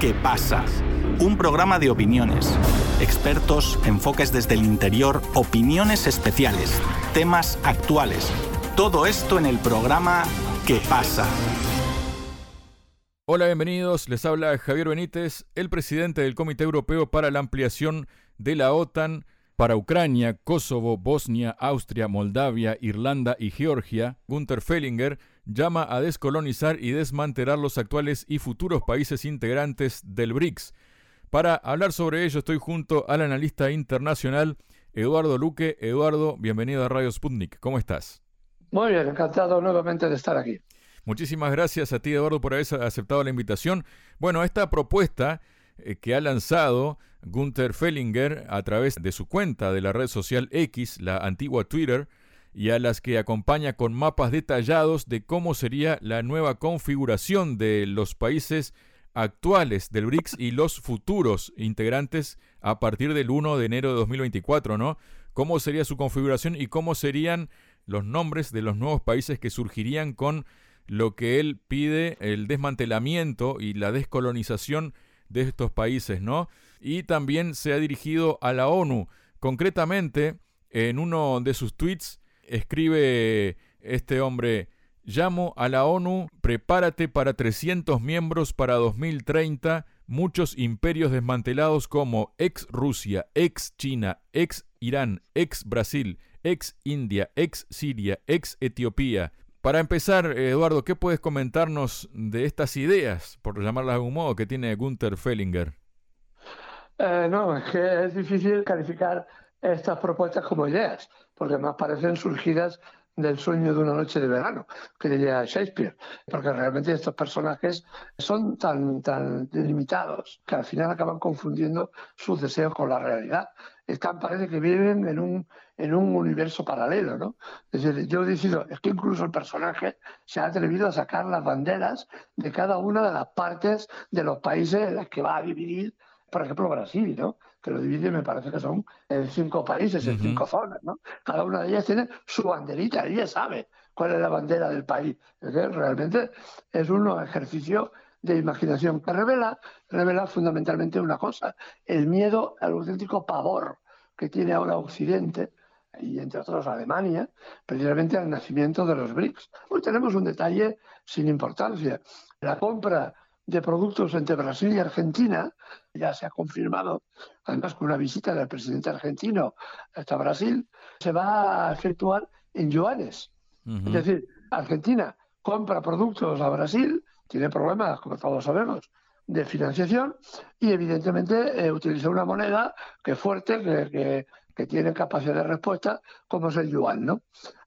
¿Qué pasa? Un programa de opiniones, expertos, enfoques desde el interior, opiniones especiales, temas actuales. Todo esto en el programa ¿Qué pasa? Hola, bienvenidos. Les habla Javier Benítez, el presidente del Comité Europeo para la Ampliación de la OTAN para Ucrania, Kosovo, Bosnia, Austria, Moldavia, Irlanda y Georgia. Gunther Fellinger llama a descolonizar y desmantelar los actuales y futuros países integrantes del BRICS. Para hablar sobre ello estoy junto al analista internacional Eduardo Luque. Eduardo, bienvenido a Radio Sputnik. ¿Cómo estás? Muy bien, encantado nuevamente de estar aquí. Muchísimas gracias a ti, Eduardo, por haber aceptado la invitación. Bueno, esta propuesta eh, que ha lanzado Gunther Fellinger a través de su cuenta de la red social X, la antigua Twitter, y a las que acompaña con mapas detallados de cómo sería la nueva configuración de los países actuales del BRICS y los futuros integrantes a partir del 1 de enero de 2024, ¿no? ¿Cómo sería su configuración y cómo serían los nombres de los nuevos países que surgirían con lo que él pide, el desmantelamiento y la descolonización de estos países, ¿no? Y también se ha dirigido a la ONU. Concretamente, en uno de sus tweets escribe este hombre, llamo a la ONU, prepárate para 300 miembros para 2030, muchos imperios desmantelados como ex Rusia, ex China, ex Irán, ex Brasil, ex India, ex Siria, ex Etiopía. Para empezar, Eduardo, ¿qué puedes comentarnos de estas ideas, por llamarlas de algún modo, que tiene Gunther Fellinger? Eh, no, es que es difícil calificar estas propuestas como ideas, porque más parecen surgidas del sueño de una noche de verano, que diría Shakespeare, porque realmente estos personajes son tan, tan limitados que al final acaban confundiendo sus deseos con la realidad. Están, parece que viven en un, en un universo paralelo, ¿no? Es decir, yo decido, es que incluso el personaje se ha atrevido a sacar las banderas de cada una de las partes de los países en las que va a dividir por ejemplo, Brasil, ¿no? Que lo divide, me parece que son en cinco países, en cinco zonas. ¿no? Cada una de ellas tiene su banderita, ella sabe cuál es la bandera del país. realmente es un ejercicio de imaginación que revela, revela fundamentalmente una cosa, el miedo al auténtico pavor que tiene ahora Occidente y entre otros Alemania, precisamente al nacimiento de los BRICS. Hoy tenemos un detalle sin importancia. La compra de productos entre Brasil y Argentina, ya se ha confirmado, además con una visita del presidente argentino hasta Brasil, se va a efectuar en yuanes. Es decir, Argentina compra productos a Brasil, tiene problemas, como todos sabemos, de financiación y evidentemente eh, utiliza una moneda que es fuerte, que, que, tiene capacidad de respuesta, como es el yuan. ¿no?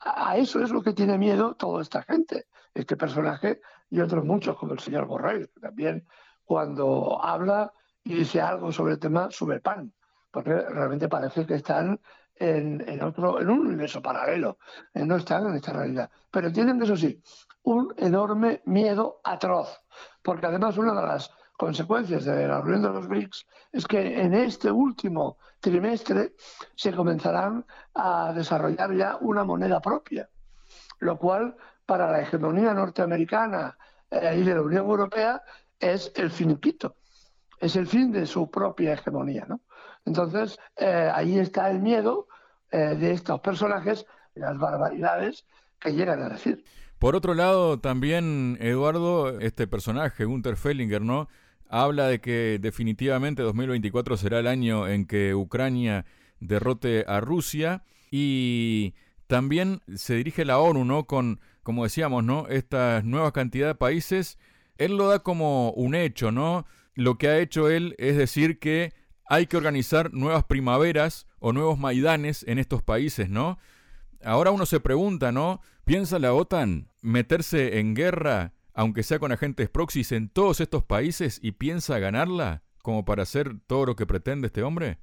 A eso es lo que tiene miedo toda esta gente este personaje y otros muchos, como el señor Borrell, que también cuando habla y dice algo sobre el tema, sube pan, porque realmente parece que están en, otro, en un universo paralelo, eh, no están en esta realidad. Pero tienen, eso sí, un enorme miedo atroz, porque además una de las consecuencias de la reunión de los BRICS es que en este último trimestre se comenzarán a desarrollar ya una moneda propia, lo cual para la hegemonía norteamericana eh, y de la Unión Europea es el finiquito, es el fin de su propia hegemonía. ¿no? Entonces, eh, ahí está el miedo eh, de estos personajes y las barbaridades que llegan a decir. Por otro lado, también, Eduardo, este personaje, Gunther Fellinger, ¿no? Habla de que definitivamente 2024 será el año en que Ucrania derrote a Rusia y también se dirige la ONU, ¿no? Con como decíamos, ¿no? Esta nueva cantidad de países, él lo da como un hecho, ¿no? Lo que ha hecho él es decir que hay que organizar nuevas primaveras o nuevos maidanes en estos países, ¿no? Ahora uno se pregunta, ¿no? ¿Piensa la OTAN meterse en guerra, aunque sea con agentes proxies, en todos estos países y piensa ganarla como para hacer todo lo que pretende este hombre?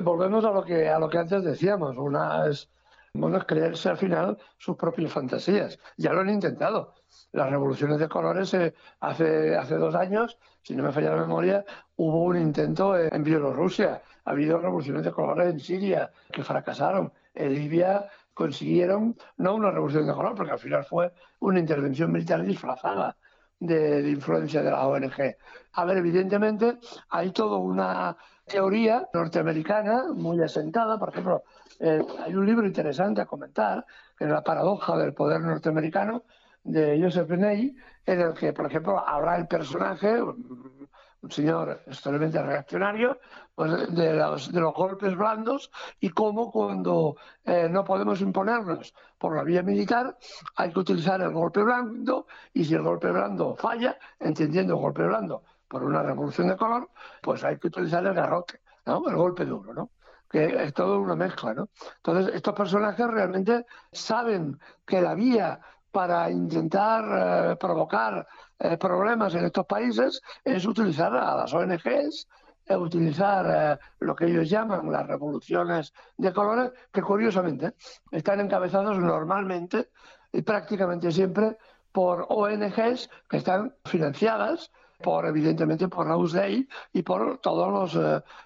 volvemos a lo que a lo que antes decíamos, una es bueno, es creerse al final sus propias fantasías. Ya lo han intentado. Las revoluciones de colores, eh, hace, hace dos años, si no me falla la memoria, hubo un intento en Bielorrusia. Ha habido revoluciones de colores en Siria que fracasaron. En Libia consiguieron no una revolución de color, porque al final fue una intervención militar disfrazada de, influencia de la ONG. A ver, evidentemente hay toda una teoría norteamericana muy asentada, por ejemplo, eh, hay un libro interesante a comentar, que es La paradoja del poder norteamericano, de Joseph Ney, en el que, por ejemplo, habrá el personaje, un señor extremadamente reaccionario, pues de, los, golpes blandos y cómo cuando eh, no podemos imponernos por la vía militar hay que utilizar el golpe blando y si el golpe blando falla, entendiendo el golpe blando por una revolución de color, pues hay que utilizar el garrote, ¿no? el golpe duro, ¿no? que es todo una mezcla, ¿no? Entonces, estos personajes realmente saben que la vía para intentar eh, provocar eh, problemas en estos países es utilizar a las ONGs, eh, utilizar lo que ellos llaman las revoluciones de colores, que curiosamente están encabezados normalmente y prácticamente siempre por ONGs que están financiadas por evidentemente por la USDA y por todas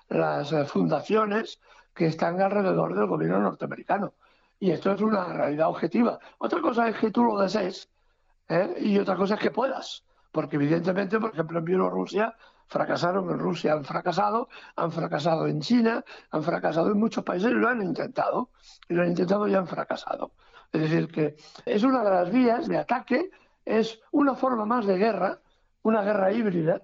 las fundaciones que están alrededor del gobierno norteamericano. Y esto es una realidad objetiva. Otra cosa es que tú lo desees ¿eh? y otra cosa es que puedas. Porque evidentemente, por ejemplo, en Bielorrusia fracasaron, en Rusia han fracasado, han fracasado en China, han fracasado en muchos países lo han intentado. Y lo han intentado y han fracasado. Es decir, que es una de las vías de ataque, es una forma más de guerra, una guerra híbrida,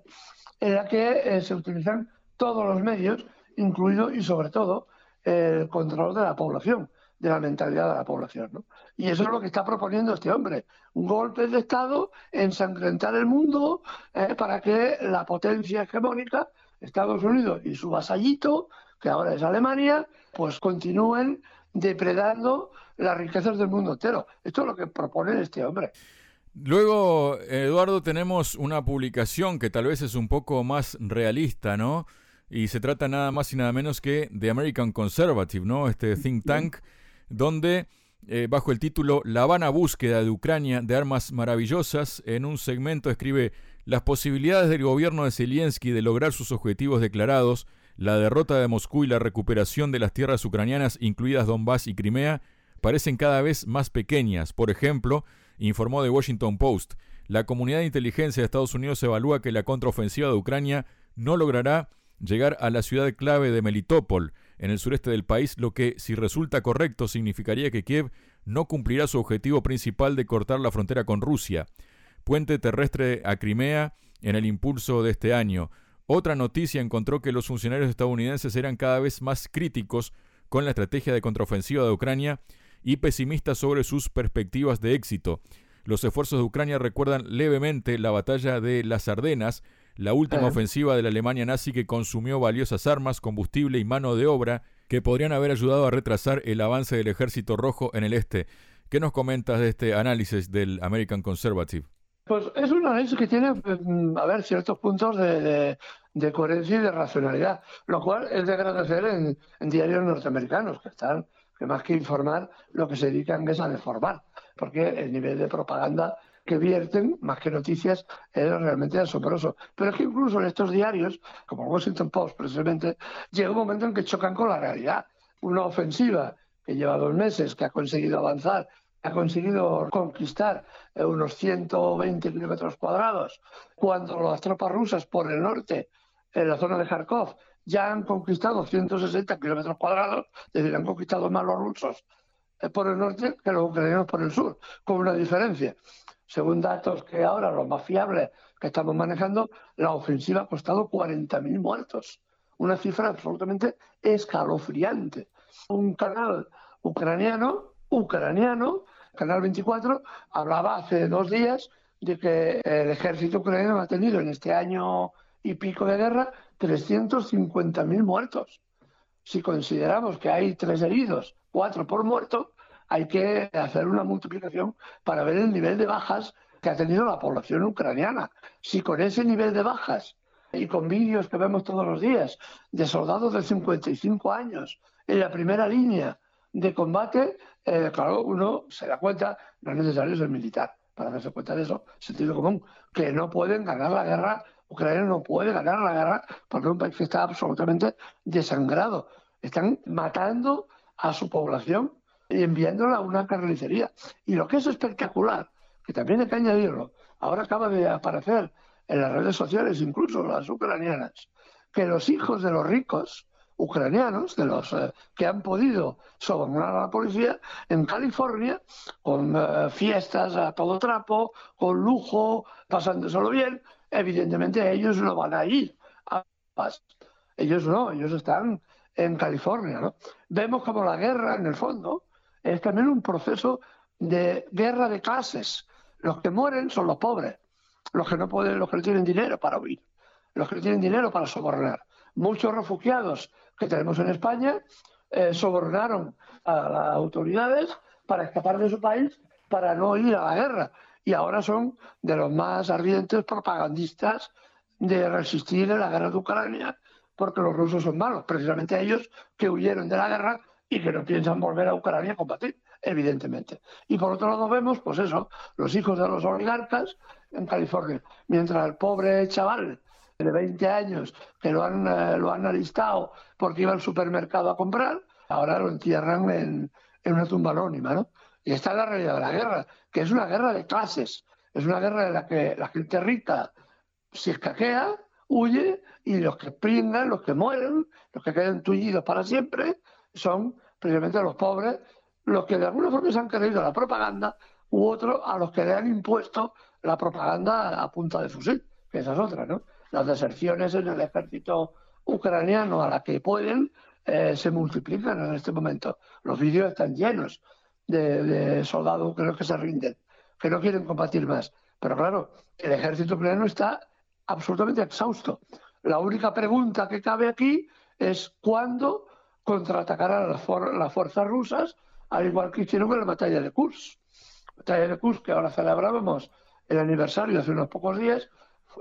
en la que eh, se utilizan todos los medios, incluido y sobre todo el control de la población de la mentalidad de la población. ¿no? Y eso es lo que está proponiendo este hombre, un golpe de Estado, ensangrentar el mundo eh, para que la potencia hegemónica, Estados Unidos y su vasallito, que ahora es Alemania, pues continúen depredando las riquezas del mundo entero. Esto es lo que propone este hombre. Luego, Eduardo, tenemos una publicación que tal vez es un poco más realista, ¿no? Y se trata nada más y nada menos que de American Conservative, ¿no? Este think tank donde eh, bajo el título La vana búsqueda de Ucrania de armas maravillosas, en un segmento escribe las posibilidades del gobierno de Zelensky de lograr sus objetivos declarados, la derrota de Moscú y la recuperación de las tierras ucranianas, incluidas Donbass y Crimea, parecen cada vez más pequeñas. Por ejemplo, informó The Washington Post, la comunidad de inteligencia de Estados Unidos evalúa que la contraofensiva de Ucrania no logrará llegar a la ciudad clave de Melitopol, en el sureste del país, lo que, si resulta correcto, significaría que Kiev no cumplirá su objetivo principal de cortar la frontera con Rusia. Puente terrestre a Crimea en el impulso de este año. Otra noticia encontró que los funcionarios estadounidenses eran cada vez más críticos con la estrategia de contraofensiva de Ucrania y pesimistas sobre sus perspectivas de éxito. Los esfuerzos de Ucrania recuerdan levemente la batalla de las Ardenas, la última ofensiva de la Alemania nazi que consumió valiosas armas, combustible y mano de obra que podrían haber ayudado a retrasar el avance del ejército rojo en el este. ¿Qué nos comentas de este análisis del American Conservative? Pues es un análisis que tiene, mm, a ver, ciertos puntos de, coherencia y de racionalidad, lo cual es de agradecer en, en diarios norteamericanos, que están, más que informar, lo que se dedican es a deformar, porque el nivel de propaganda que vierten, más que noticias, es realmente asombroso. Pero es que incluso en estos diarios, como el Washington Post precisamente, llega un momento en que chocan con la realidad. Una ofensiva que lleva dos meses, que ha conseguido avanzar, ha conseguido conquistar eh, unos 120 kilómetros cuadrados, cuando las tropas rusas por el norte, en la zona de Kharkov, ya han conquistado 160 kilómetros cuadrados, es decir, han conquistado más los rusos eh, por el norte que los ucranianos por el sur, con una diferencia. Según datos que ahora, los más fiables que estamos manejando, la ofensiva ha costado 40.000 muertos. Una cifra absolutamente escalofriante. Un canal ucraniano, ucraniano, Canal 24, hablaba hace dos días de que el ejército ucraniano ha tenido en este año y pico de guerra 350.000 muertos. Si consideramos que hay tres heridos, cuatro por muerto, hay que hacer una multiplicación para ver el nivel de bajas que ha tenido la población ucraniana. Si con ese nivel de bajas y con vídeos que vemos todos los días de soldados de 55 años en la primera línea de combate, eh, claro, uno se da cuenta, no es necesario ser militar para darse cuenta de eso, sentido común, que no pueden ganar la guerra, Ucrania no puede ganar la guerra porque es un país que está absolutamente desangrado. Están matando a su población y enviándola a una carnicería. Y lo que es espectacular, que también hay que añadirlo, Ahora acaba de aparecer en las redes sociales, incluso las ucranianas, que los hijos de los ricos ucranianos, de los eh, que han podido sobornar a la policía, en California, con eh, fiestas a todo trapo, con lujo, pasándoselo bien, evidentemente ellos no van a ir a paz. Ellos no, ellos están en California. ¿no? Vemos como la guerra, en el fondo, es también un proceso de guerra de clases. Los que mueren son los pobres, los que no pueden, los que no tienen dinero para huir, los que no tienen dinero para sobornar. Muchos refugiados que tenemos en España eh, sobornaron a las autoridades para escapar de su país para no ir a la guerra. Y ahora son de los más ardientes propagandistas de resistir en la guerra de Ucrania, porque los rusos son malos, precisamente ellos que huyeron de la guerra y que no piensan volver a Ucrania a combatir, evidentemente. Y por otro lado vemos, pues eso, los hijos de los oligarcas en California, mientras el pobre chaval de 20 años que lo han, eh, lo han alistado porque iba al supermercado a comprar, ahora lo entierran en, en una tumba anónima, ¿no? Y esta es la realidad de la guerra, que es una guerra de clases, es una guerra en la que la gente rica se escaquea, huye, y los que pringan, los que mueren, los que quedan tullidos para siempre, son precisamente los pobres, los que de alguna forma se han creído la propaganda, u otros a los que le han impuesto la propaganda a punta de fusil, que esa es otra, ¿no? Las deserciones en el ejército ucraniano a la que pueden eh, se multiplican en este momento. Los vídeos están llenos de, soldados ucranianos que se rinden, que no quieren combatir más. Pero claro, el ejército ucraniano está absolutamente exhausto. La única pregunta que cabe aquí es cuándo contraatacarán las, las fuerzas rusas, al igual que hicieron con la batalla de Kursk. La batalla de Kursk, que ahora celebrábamos el aniversario hace unos pocos días,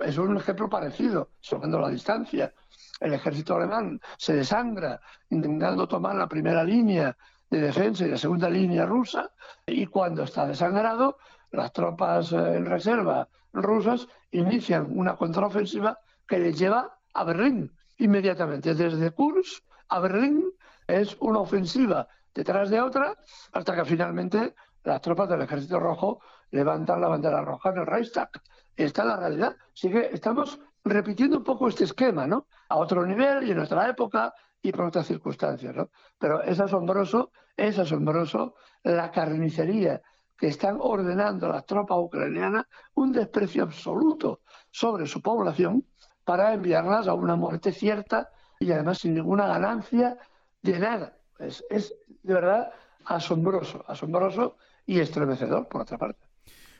es un ejemplo parecido, salvando la distancia. El ejército alemán se desangra intentando tomar la primera línea de defensa y la segunda línea rusa, y cuando está desangrado, las tropas eh, en reserva rusas inician una contraofensiva que les lleva a Berlín inmediatamente. Desde Kursk a Berlín es una ofensiva detrás de otra hasta que finalmente las tropas del Ejército Rojo levantan la bandera roja en el Reichstag. Esta es la realidad. Así que estamos repitiendo un poco este esquema, ¿no? A otro nivel y en nuestra época y por otras circunstancias, ¿no? Pero es asombroso, es asombroso la carnicería que están ordenando las tropas ucranianas, un desprecio absoluto sobre su población para enviarlas a una muerte cierta y además sin ninguna ganancia de nada. Es, es de verdad asombroso, asombroso y estremecedor, por otra parte.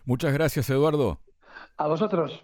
Muchas gracias, Eduardo. A vosotros.